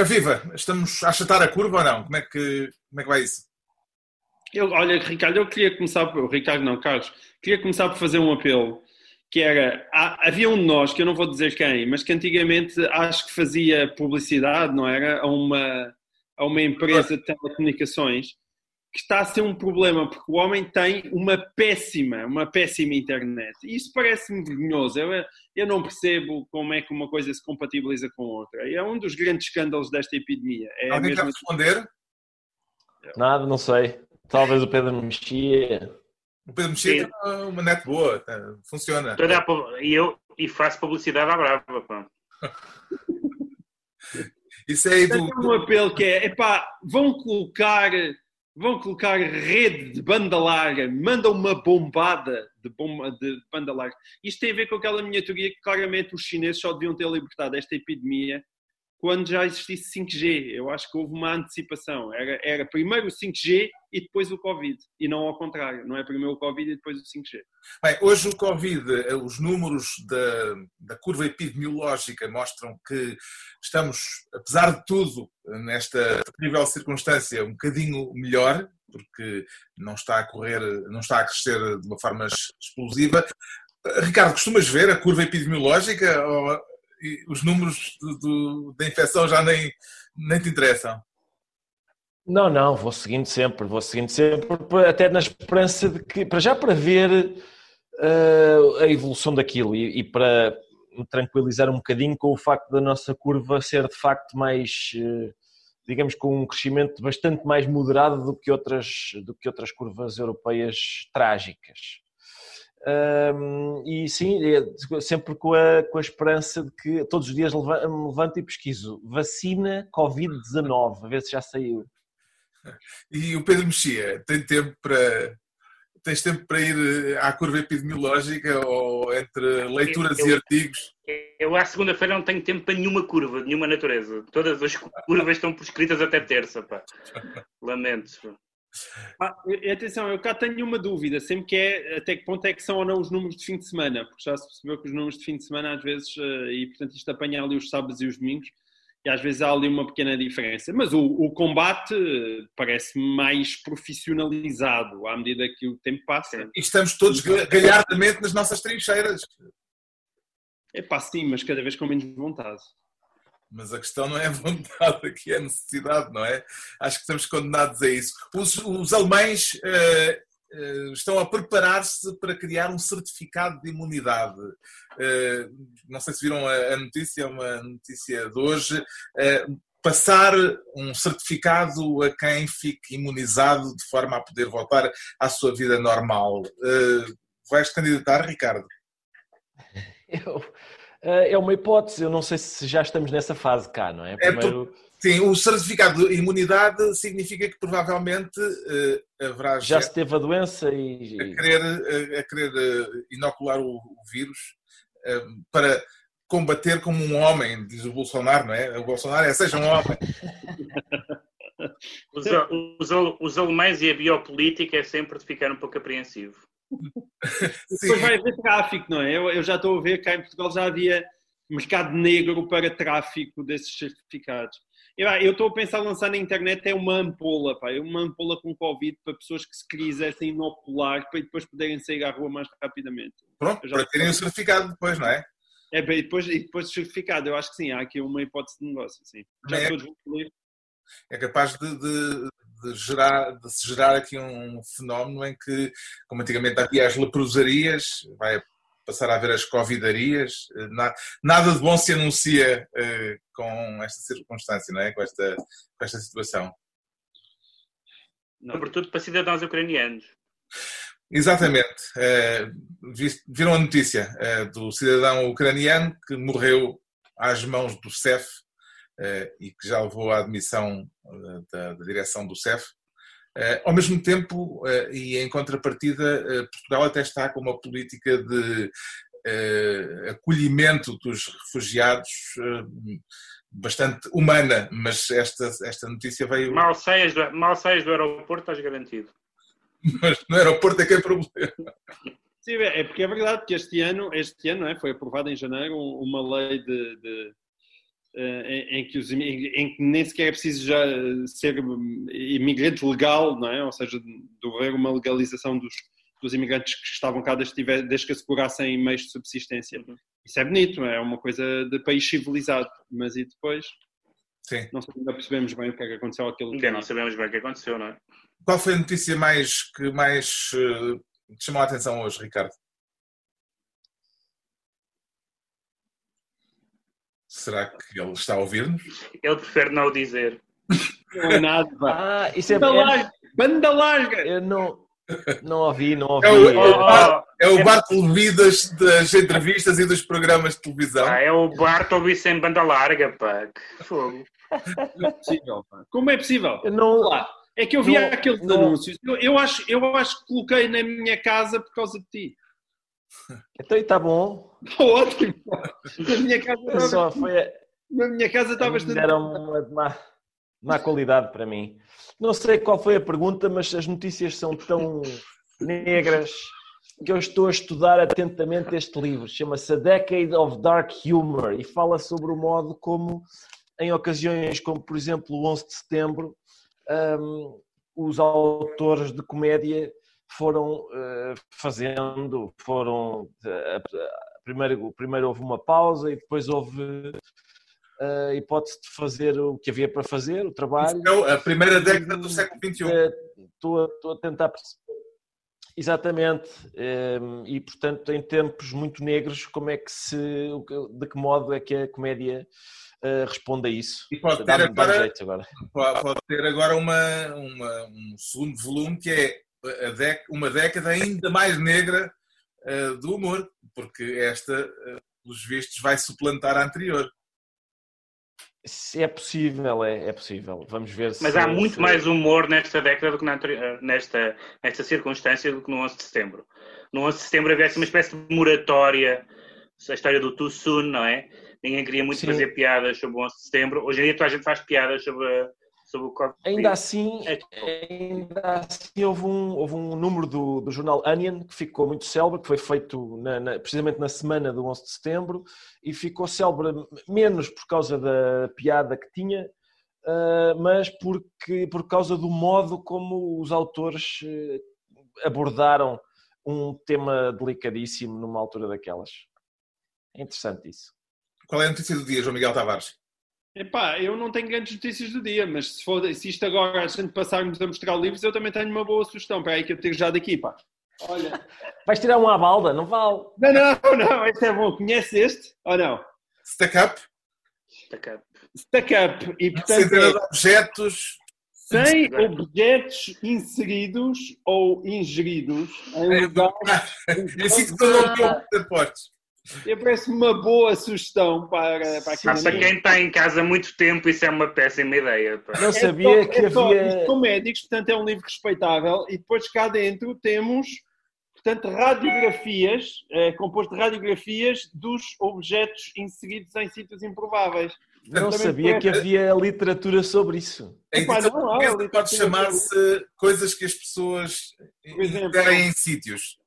Ora viva, estamos a achatar a curva ou não? Como é que, como é que vai isso? Eu, olha, Ricardo, eu queria começar por. Ricardo, não, Carlos, queria começar por fazer um apelo. Que era. Havia um de nós, que eu não vou dizer quem, mas que antigamente acho que fazia publicidade, não era? A uma, a uma empresa de telecomunicações que está a ser um problema, porque o homem tem uma péssima, uma péssima internet. E isso parece-me vergonhoso. Eu, eu não percebo como é que uma coisa se compatibiliza com outra. E é um dos grandes escândalos desta epidemia. É Alguém mesmo... quer responder? Nada, não sei. Talvez o Pedro Mexia. O Pedro Mexia tem uma net boa, tá, funciona. E eu e faço publicidade à brava, pá. Isso é aí do... um apelo que é, epá, vão colocar vão colocar rede de banda larga, mandam uma bombada de, bomba, de banda larga. Isto tem a ver com aquela minha teoria que claramente os chineses só deviam ter libertado esta epidemia quando já existisse 5G. Eu acho que houve uma antecipação. Era, era primeiro o 5G e depois o Covid. E não ao contrário. Não é primeiro o Covid e depois o 5G. Bem, hoje o Covid, eh, os números da, da curva epidemiológica mostram que estamos, apesar de tudo, nesta terrível circunstância, um bocadinho melhor, porque não está a correr, não está a crescer de uma forma explosiva. Ricardo, costumas ver a curva epidemiológica ou os números da infecção já nem, nem te interessam? Não, não, vou seguindo sempre, vou seguindo sempre, até na esperança de que, para já para ver uh, a evolução daquilo e, e, para me tranquilizar um bocadinho com o facto da nossa curva ser de facto mais, uh, digamos, com um crescimento bastante mais moderado do que outras, do que outras curvas europeias trágicas. Um, e sim, é sempre com a, com a esperança de que todos os dias me levanto e pesquiso vacina Covid-19, a ver se já saiu. E o Pedro Mexia, tem tempo para. Tens tempo para ir à curva epidemiológica ou entre leituras eu, e artigos? Eu, à segunda-feira, não tenho tempo para nenhuma curva, nenhuma natureza. Todas as curvas estão prescritas até terça, pá. Lamento. Ah, atenção, eu cá tenho uma dúvida, sempre que é até que ponto é que são ou não os números de fim de semana, porque já se percebeu que os números de fim de semana às vezes, eh, e portanto isto apanha ali os sábados e os domingos, e às vezes há ali uma pequena diferença. Mas o, o combate eh, parece mais profissionalizado à medida que o tempo passa. E estamos todos galhardamente nas nossas trincheiras. É pá, sim, mas cada vez com menos vontade. Mas a questão não é a vontade, aqui é a necessidade, não é? Acho que estamos condenados a isso. Os, os alemães uh, uh, estão a preparar-se para criar um certificado de imunidade. Uh, não sei se viram a, a, notícia, uma notícia de hoje. passar um certificado a quem fique imunizado de forma a poder voltar à sua vida normal. vais candidatar, Ricardo? Eu é uma hipótese. Eu não sei se já estamos nessa fase cá, não é? é Primeiro... É Sim, o certificado de imunidade significa que provavelmente uh, haverá já se teve a doença e a querer, uh, a querer uh, inocular o, o vírus para combater como um homem, diz o Bolsonaro, não é? O Bolsonaro é seja um homem. os, os, os alemães e a biopolítica é sempre de ficar um pouco apreensivo. Depois vai haver tráfico, não é? Eu, eu, já estou a ver cá em Portugal já havia mercado negro para tráfico desses certificados. Eu, eu estou a pensar lançar na internet é uma ampola, pá, é uma ampola com Covid para pessoas que se quisessem inocular para depois poderem sair à rua mais rapidamente. Pronto, para terem o certificado depois, não é? É, bem, depois, e depois o certificado, eu acho que sim, há aqui uma hipótese de negócio, sim. Já é, todos é capaz de, de, de, gerar, de se gerar aqui um fenómeno em que, como antigamente havia as leprosarias, vai passar a haver as covidarias, nada de bom se anuncia uh, com esta circunstância, não é? com, esta, com esta situação. Sobretudo para cidadãos ucranianos. Exatamente. Uh, viram a notícia do cidadão ucraniano que morreu às mãos do CEF eh, e que já levou à admissão eh, da, da direção do CEF. Eh, ao mesmo tempo, e em contrapartida, Portugal até está com uma política de acolhimento dos refugiados bastante humana, mas esta, esta notícia veio. Mal saias, do, mal saias do aeroporto, estás garantido. Mas no aeroporto é que é problema. Sim, é porque é verdade que este ano, este ano é, foi aprovada em janeiro uma lei de, de em, em, que os, em, em, que nem sequer é preciso já ser imigrante legal, não é? ou seja, de haver uma legalização dos, dos imigrantes que estavam cá desde, desde que assegurassem meios de subsistência. Isso é bonito, é uma coisa de país civilizado, mas e depois? Sim. Não ainda percebemos bem o que é que aconteceu aquilo. Ainda não sabemos bem o que aconteceu, não é? Qual foi a notícia mais que mais uh, te chamou a atenção hoje, Ricardo? Será que ele está a ouvir-nos? Ele prefere não o dizer. Não é nada. Ah, isso é banda larga! Banda larga! Eu não, não ouvi, não ouvi. É o, é o, Bar, é o Bartolo Vidas das entrevistas e dos programas de televisão. Ah, é o Bartolo sem banda larga, pá. Que fogo. Não é possível, pá. Como é possível? Eu não... Lá. É que eu vi aqueles não... anúncios. Eu, eu, acho, eu acho que coloquei na minha casa por causa de ti. Então está bom. Está ótimo. Na minha casa estava. Só foi... Na minha casa está bastante. Deram uma má, má qualidade para mim. Não sei qual foi a pergunta, mas as notícias são tão negras que eu estou a estudar atentamente este livro. Chama-se A Decade of Dark Humor e fala sobre o modo como, em ocasiões como, por exemplo, o 11 de setembro, um, os autores de comédia foram uh, fazendo, foram. Uh, primeiro, primeiro houve uma pausa e depois houve a hipótese de fazer o que havia para fazer, o trabalho. Então, a primeira década do século XXI. Eh, estou, estou a tentar perceber. Exatamente, e portanto, em tempos muito negros, como é que se, de que modo é que a comédia responde a isso? E pode ter agora, agora, Pode ter agora uma, uma, um segundo volume que é uma década ainda mais negra uh, do humor, porque esta, uh, pelos vistos, vai suplantar a anterior. É possível, é, é possível. Vamos ver se. Mas há muito se... mais humor nesta década do que na, nesta, nesta circunstância do que no 11 de setembro. No 11 de setembro havia assim uma espécie de moratória, a história do too soon, não é? Ninguém queria muito Sim. fazer piadas sobre o 11 de setembro. Hoje em dia toda a gente faz piadas sobre sobre o Covid. Ainda assim, é ainda assim houve, um, houve um número do, do jornal Onion que ficou muito célebre, que foi feito na, na, precisamente na semana do 11 de setembro e ficou célebre menos por causa da piada que tinha, uh, mas porque, por causa do modo como os autores uh, abordaram um tema delicadíssimo numa altura daquelas. É interessante isso. Qual é a notícia do dia, João Miguel Tavares? Epá, eu não tenho grandes notícias do dia, mas se, for, se isto agora, a gente passarmos a mostrar livros, eu também tenho uma boa sugestão. Para aí que eu tenho já daqui, pá. Olha. Vais tirar um à balda, não vale? Não, não, não, este é bom. Conhece este ou não? Stack Up? Stack Up. Stack Up. E, portanto, Centena de objetos. Sem objetos inseridos ou ingeridos em é, lugares... É assim que não estou postos. E parece uma boa sugestão para, para, Mas para quem está em casa há muito tempo, isso é uma péssima ideia. Pá. Não sabia é que é havia. São médicos, portanto é um livro respeitável, e depois cá dentro temos, portanto, radiografias, é, composto de radiografias dos objetos inseridos em sítios improváveis. Não sabia que havia literatura sobre isso. Epá, não, não, pode chamar-se coisas que as pessoas querem em sítios.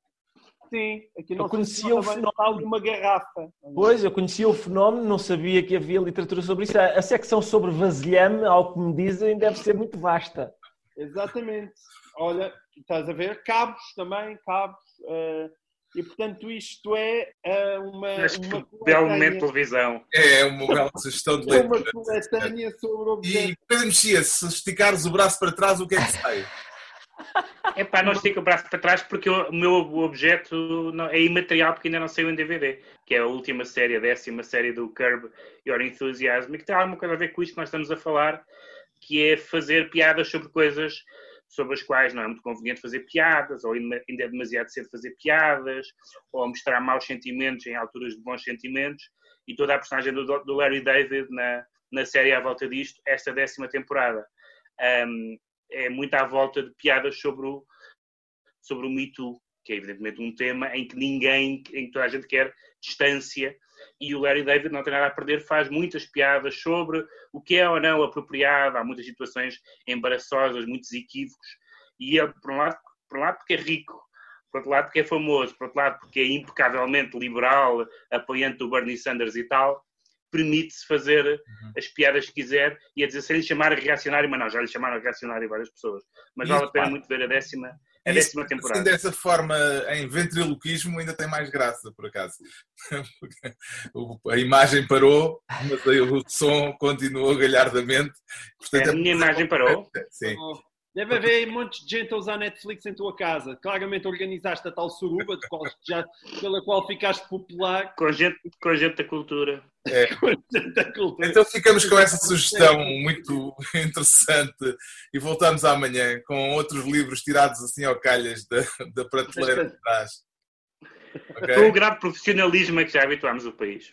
Sim, aqui não eu conhecia o fenómeno de uma garrafa. Pois, eu conhecia o fenómeno, não sabia que havia literatura sobre isso. A, secção sobre vasilhame, ao que me dizem, deve ser muito vasta. Exatamente. Olha, estás a ver cabos também, cabos. Uh, e portanto isto é uh, uma. Acho uma que belo momento de televisão. É, uma bela sugestão de leitura. É uma coletânea sobre objetos. E Pedro Mexia, se esticares o braço para trás, o que é que sai? É pá, não estica o braço para trás porque o meu objeto é imaterial porque ainda não saiu em DVD, que é a última série, a décima série do Curb Your Enthusiasm, que tem alguma coisa a ver com isto que nós estamos a falar, que é fazer piadas sobre coisas sobre as quais não é muito conveniente fazer piadas, ou ainda é demasiado cedo fazer piadas, ou mostrar maus sentimentos em alturas de bons sentimentos, e toda a personagem do, do Larry David na, na série à volta disto, esta décima temporada. Um, é muito à volta de piadas sobre o, sobre o Me Too, que é evidentemente um tema em que ninguém, em que toda a gente quer distância, e o Larry David não tem nada a perder, faz muitas piadas sobre o que é ou não apropriado, há muitas situações embaraçosas, muitos equívocos, e ele, por um lado, por um lado porque é rico, por outro lado porque é famoso, por outro lado porque é impecavelmente liberal, apoiante do Bernie Sanders e tal, permite-se fazer uhum. as piadas que quiser e a dizer se lhe chamar reacionário, mas não, já lhe chamaram reacionário várias pessoas. Mas Isso, vale a pena pá. muito ver a décima, a Isso, décima temporada. Assim, dessa forma, em ventriloquismo, ainda tem mais graça, por acaso. a imagem parou, mas o som continuou galhardamente. Portanto, a minha imagem parou? Sim. Deve haver um monte de gente a usar Netflix em tua casa. Claramente organizaste a tal suruba qual, já, pela qual ficaste popular. Com gente, com gente da cultura. É. cultura. Então ficamos com essa sugestão muito interessante e voltamos amanhã com outros livros tirados assim ao calhas da, da prateleira de trás. Okay? Com o grave profissionalismo a que já habituámos o país.